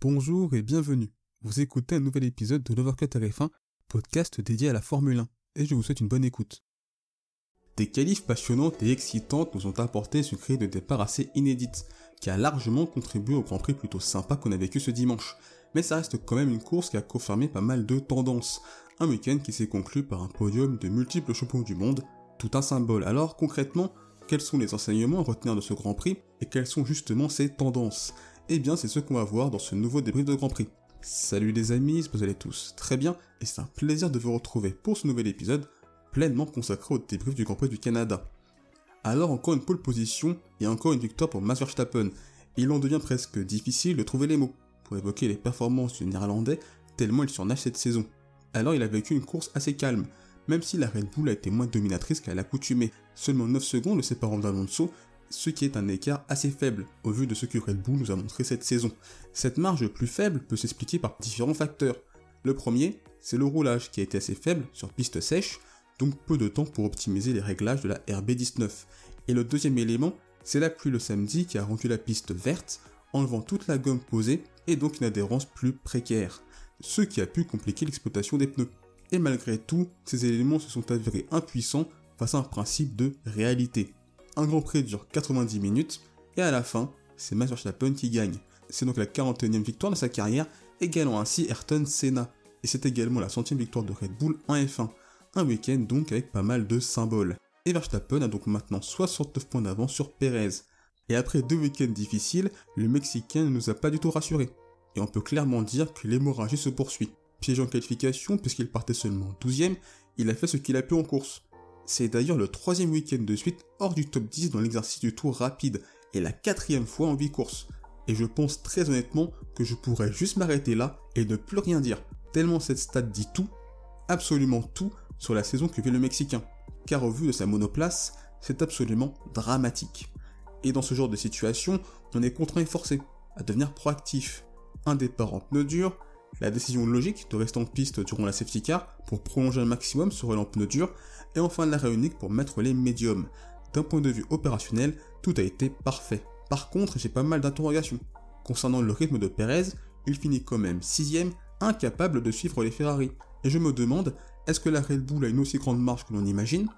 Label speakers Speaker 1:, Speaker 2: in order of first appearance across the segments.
Speaker 1: Bonjour et bienvenue. Vous écoutez un nouvel épisode de l'Overcut RF1, podcast dédié à la Formule 1, et je vous souhaite une bonne écoute. Des qualifs passionnantes et excitantes nous ont apporté ce grille de départ assez inédite, qui a largement contribué au Grand Prix plutôt sympa qu'on a vécu ce dimanche. Mais ça reste quand même une course qui a confirmé pas mal de tendances. Un week-end qui s'est conclu par un podium de multiples champions du monde, tout un symbole. Alors concrètement, quels sont les enseignements à retenir de ce Grand Prix et quelles sont justement ces tendances? Eh bien, c'est ce qu'on va voir dans ce nouveau débrief de Grand Prix. Salut les amis, vous allez tous très bien et c'est un plaisir de vous retrouver pour ce nouvel épisode pleinement consacré au débrief du Grand Prix du Canada. Alors encore une pole position et encore une victoire pour Max Verstappen. Il en devient presque difficile de trouver les mots pour évoquer les performances du Néerlandais tellement il surnage cette saison. Alors il a vécu une course assez calme, même si la Red Bull a été moins dominatrice qu'à l'accoutumée, seulement 9 secondes le séparant d'Alonso, ce qui est un écart assez faible au vu de ce que Red Bull nous a montré cette saison. Cette marge plus faible peut s'expliquer par différents facteurs. Le premier, c'est le roulage qui a été assez faible sur piste sèche, donc peu de temps pour optimiser les réglages de la RB19. Et le deuxième élément, c'est la pluie le samedi qui a rendu la piste verte, enlevant toute la gomme posée et donc une adhérence plus précaire, ce qui a pu compliquer l'exploitation des pneus. Et malgré tout, ces éléments se sont avérés impuissants face à un principe de réalité. Un Grand Prix dure 90 minutes et à la fin, c'est Max Verstappen qui gagne. C'est donc la 41e victoire de sa carrière, égalant ainsi Ayrton Senna. Et c'est également la centième victoire de Red Bull en F1. Un week-end donc avec pas mal de symboles. Et Verstappen a donc maintenant 69 points d'avance sur Perez. Et après deux week-ends difficiles, le Mexicain ne nous a pas du tout rassurés. Et on peut clairement dire que l'hémorragie se poursuit. Piégé en qualification puisqu'il partait seulement 12ème, il a fait ce qu'il a pu en course. C'est d'ailleurs le troisième week-end de suite hors du top 10 dans l'exercice du tour rapide et la quatrième fois en 8 courses. Et je pense très honnêtement que je pourrais juste m'arrêter là et ne plus rien dire, tellement cette stat dit tout, absolument tout, sur la saison que vit le Mexicain. Car au vu de sa monoplace, c'est absolument dramatique. Et dans ce genre de situation, on est contraint et forcé à devenir proactif. Un départ en pneus durs, la décision logique de rester en piste durant la safety car pour prolonger un maximum sur en durs, et enfin l'arrêt unique pour mettre les médiums. D'un point de vue opérationnel, tout a été parfait. Par contre, j'ai pas mal d'interrogations. Concernant le rythme de Perez, il finit quand même sixième, incapable de suivre les Ferrari. Et je me demande, est-ce que la Red Bull a une aussi grande marge que l'on imagine?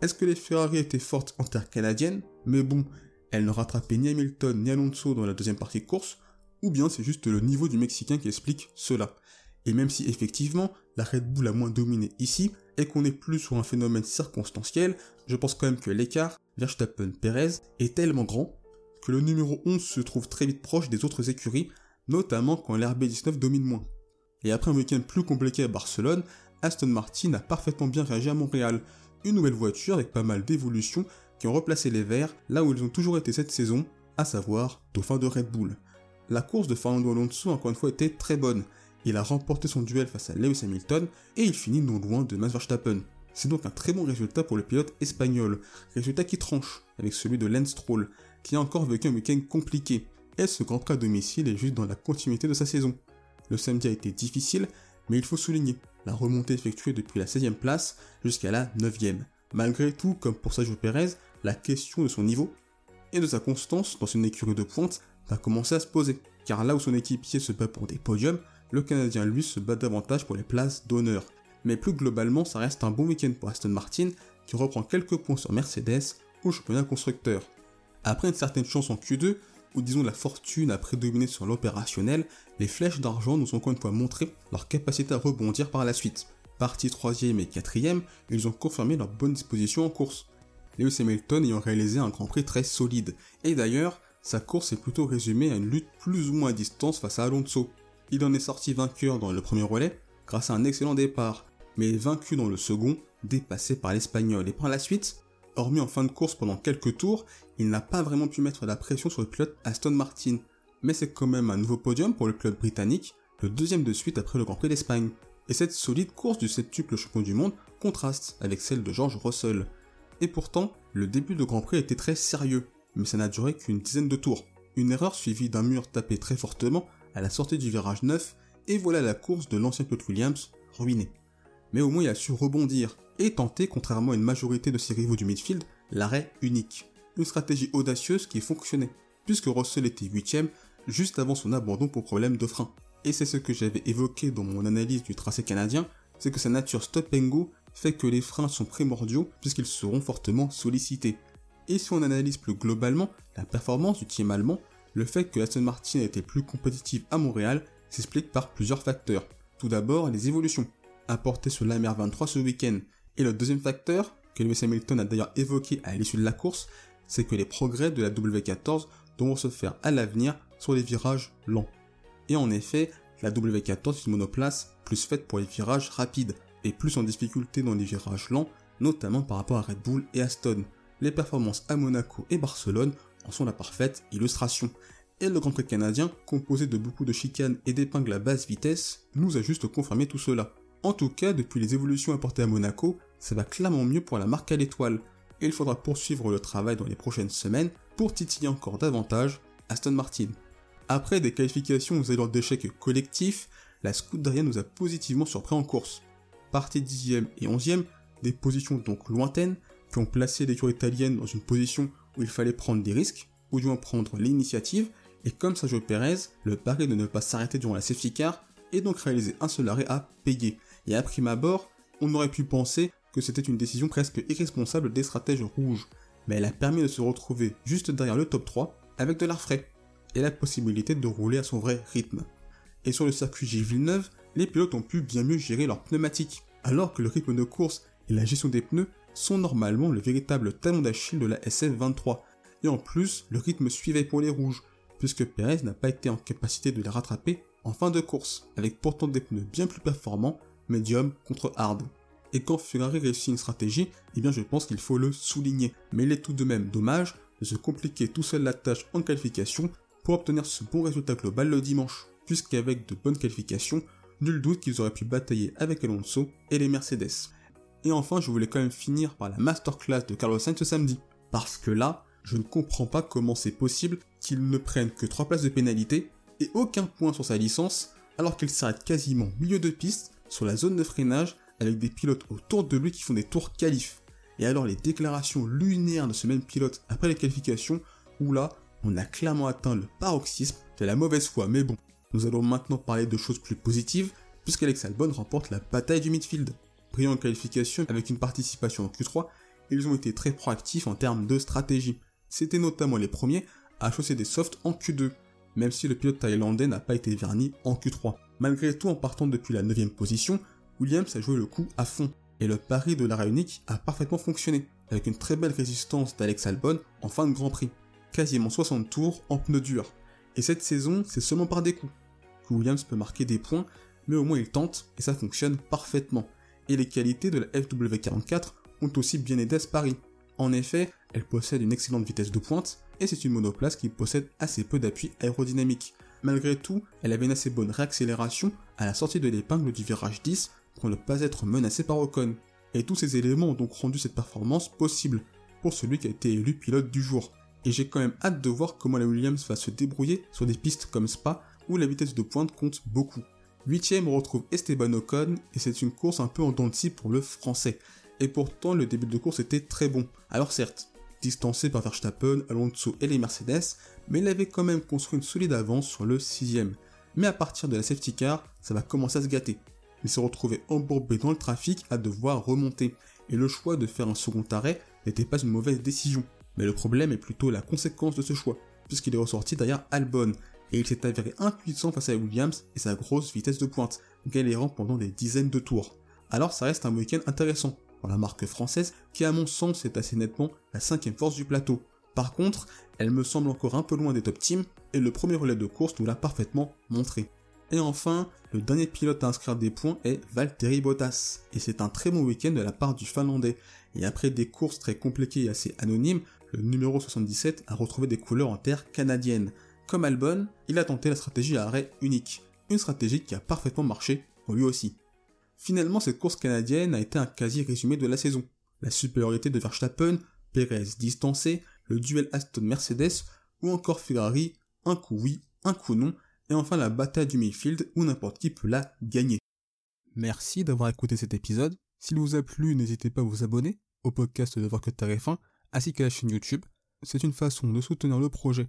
Speaker 1: Est-ce que les Ferrari étaient fortes en terre canadienne? Mais bon, elles ne rattrapaient ni Hamilton ni Alonso dans la deuxième partie de course, ou bien c'est juste le niveau du Mexicain qui explique cela. Et même si effectivement la Red Bull a moins dominé ici, et qu'on est plus sur un phénomène circonstanciel, je pense quand même que l'écart Verstappen-Perez est tellement grand que le numéro 11 se trouve très vite proche des autres écuries, notamment quand l'RB19 domine moins. Et après un week-end plus compliqué à Barcelone, Aston Martin a parfaitement bien réagi à Montréal, une nouvelle voiture avec pas mal d'évolutions qui ont replacé les Verts là où ils ont toujours été cette saison, à savoir dauphin de Red Bull. La course de Fernando Alonso encore une fois était très bonne. Il a remporté son duel face à Lewis Hamilton et il finit non loin de Max Verstappen. C'est donc un très bon résultat pour le pilote espagnol, résultat qui tranche avec celui de Lance Stroll, qui a encore vécu un week-end compliqué, et ce grand cas domicile est juste dans la continuité de sa saison. Le samedi a été difficile, mais il faut souligner la remontée effectuée depuis la 16e place jusqu'à la 9e. Malgré tout, comme pour Sergio Perez, la question de son niveau et de sa constance dans une écurie de pointe va commencer à se poser, car là où son équipier se bat pour des podiums, le Canadien lui se bat davantage pour les places d'honneur. Mais plus globalement, ça reste un bon week-end pour Aston Martin, qui reprend quelques points sur Mercedes au championnat constructeur. Après une certaine chance en Q2, ou disons la fortune a prédominé sur l'opérationnel, les flèches d'argent nous ont encore une fois montré leur capacité à rebondir par la suite. Partis 3ème et 4ème, ils ont confirmé leur bonne disposition en course. Lewis Hamilton ayant réalisé un Grand Prix très solide. Et d'ailleurs, sa course est plutôt résumée à une lutte plus ou moins à distance face à Alonso. Il en est sorti vainqueur dans le premier relais, grâce à un excellent départ, mais vaincu dans le second, dépassé par l'Espagnol. Et par la suite, hormis en fin de course pendant quelques tours, il n'a pas vraiment pu mettre la pression sur le pilote Aston Martin. Mais c'est quand même un nouveau podium pour le pilote britannique, le deuxième de suite après le Grand Prix d'Espagne. Et cette solide course du septuple champion du monde contraste avec celle de George Russell. Et pourtant, le début de Grand Prix été très sérieux, mais ça n'a duré qu'une dizaine de tours. Une erreur suivie d'un mur tapé très fortement à la sortie du virage 9, et voilà la course de l'ancien pilote Williams ruinée. Mais au moins il a su rebondir, et tenter, contrairement à une majorité de ses rivaux du midfield, l'arrêt unique. Une stratégie audacieuse qui fonctionnait. Puisque Russell était 8ème, juste avant son abandon pour problème de frein. Et c'est ce que j'avais évoqué dans mon analyse du tracé canadien, c'est que sa nature stop and go fait que les freins sont primordiaux puisqu'ils seront fortement sollicités. Et si on analyse plus globalement la performance du team allemand, le fait que Aston Martin a été plus compétitive à Montréal s'explique par plusieurs facteurs. Tout d'abord, les évolutions apportées sur l'AMR23 ce week-end. Et le deuxième facteur, que Lewis Hamilton a d'ailleurs évoqué à l'issue de la course, c'est que les progrès de la W14 devront se faire à l'avenir sur les virages lents. Et en effet, la W14 est une monoplace plus faite pour les virages rapides et plus en difficulté dans les virages lents, notamment par rapport à Red Bull et Aston. Les performances à Monaco et Barcelone en sont la parfaite illustration. Et le Grand Prix canadien, composé de beaucoup de chicanes et d'épingles à basse vitesse, nous a juste confirmé tout cela. En tout cas, depuis les évolutions apportées à Monaco, ça va clairement mieux pour la marque à l'étoile. Et il faudra poursuivre le travail dans les prochaines semaines pour titiller encore davantage Aston Martin. Après des qualifications aux allures d'échecs collectifs, la Scuderia nous a positivement surpris en course. Partie 10e et 11e, des positions donc lointaines, qui ont placé l'écurie italienne dans une position où il fallait prendre des risques, ou du moins prendre l'initiative, et comme Sergio Perez, le pari de ne pas s'arrêter durant la safety car, et donc réaliser un seul arrêt à payer. Et à prime abord, on aurait pu penser que c'était une décision presque irresponsable des stratèges rouges, mais elle a permis de se retrouver juste derrière le top 3 avec de l'air frais, et la possibilité de rouler à son vrai rythme. Et sur le circuit Gilles Villeneuve, les pilotes ont pu bien mieux gérer leurs pneumatiques, alors que le rythme de course et la gestion des pneus sont normalement le véritable talon d'Achille de la SF23. Et en plus, le rythme suivait pour les rouges, puisque Perez n'a pas été en capacité de les rattraper en fin de course, avec pourtant des pneus bien plus performants, médium contre hard. Et quand Ferrari réussit une stratégie, eh bien je pense qu'il faut le souligner. Mais il est tout de même dommage de se compliquer tout seul la tâche en qualification pour obtenir ce bon résultat global le dimanche, puisqu'avec de bonnes qualifications, nul doute qu'ils auraient pu batailler avec Alonso et les Mercedes. Et enfin, je voulais quand même finir par la masterclass de Carlos Sainz ce samedi, parce que là, je ne comprends pas comment c'est possible qu'il ne prenne que 3 places de pénalité et aucun point sur sa licence, alors qu'il s'arrête quasiment milieu de piste sur la zone de freinage avec des pilotes autour de lui qui font des tours qualifs. Et alors les déclarations lunaires de ce même pilote après les qualifications, où là, on a clairement atteint le paroxysme de la mauvaise foi. Mais bon, nous allons maintenant parler de choses plus positives, puisqu'Alex Albon remporte la bataille du midfield. Brillant en qualification avec une participation en Q3, ils ont été très proactifs en termes de stratégie. C'était notamment les premiers à chausser des softs en Q2, même si le pilote thaïlandais n'a pas été verni en Q3. Malgré tout, en partant depuis la 9ème position, Williams a joué le coup à fond, et le pari de l'arrêt unique a parfaitement fonctionné, avec une très belle résistance d'Alex Albon en fin de Grand Prix. Quasiment 60 tours en pneus durs. Et cette saison, c'est seulement par des coups que Williams peut marquer des points, mais au moins il tente, et ça fonctionne parfaitement. Et les qualités de la FW44 ont aussi bien aidé à ce pari. En effet, elle possède une excellente vitesse de pointe, et c'est une monoplace qui possède assez peu d'appui aérodynamique. Malgré tout, elle avait une assez bonne réaccélération à la sortie de l'épingle du virage 10 pour ne pas être menacée par Ocon. Et tous ces éléments ont donc rendu cette performance possible pour celui qui a été élu pilote du jour. Et j'ai quand même hâte de voir comment la Williams va se débrouiller sur des pistes comme Spa où la vitesse de pointe compte beaucoup. Huitième, on retrouve Esteban Ocon et c'est une course un peu en dents pour le français. Et pourtant, le début de course était très bon. Alors certes, distancé par Verstappen, Alonso et les Mercedes, mais il avait quand même construit une solide avance sur le sixième. Mais à partir de la safety car, ça va commencer à se gâter. Il s'est retrouvé embourbé dans le trafic à devoir remonter, et le choix de faire un second arrêt n'était pas une mauvaise décision. Mais le problème est plutôt la conséquence de ce choix, puisqu'il est ressorti derrière Albon, et il s'est avéré impuissant face à Williams et sa grosse vitesse de pointe, galérant pendant des dizaines de tours. Alors ça reste un week-end intéressant, pour la marque française, qui à mon sens est assez nettement la cinquième force du plateau. Par contre, elle me semble encore un peu loin des top teams, et le premier relais de course nous l'a parfaitement montré. Et enfin, le dernier pilote à inscrire des points est Valtteri Bottas, et c'est un très bon week-end de la part du Finlandais. Et après des courses très compliquées et assez anonymes, le numéro 77 a retrouvé des couleurs en terre canadienne. Comme Albon, il a tenté la stratégie à arrêt unique, une stratégie qui a parfaitement marché pour lui aussi. Finalement, cette course canadienne a été un quasi résumé de la saison. La supériorité de Verstappen, Perez distancé, le duel Aston-Mercedes ou encore Ferrari, un coup oui, un coup non, et enfin la bataille du Mayfield où n'importe qui peut la gagner. Merci d'avoir écouté cet épisode. S'il vous a plu, n'hésitez pas à vous abonner au podcast de Voir que ainsi qu'à la chaîne YouTube. C'est une façon de soutenir le projet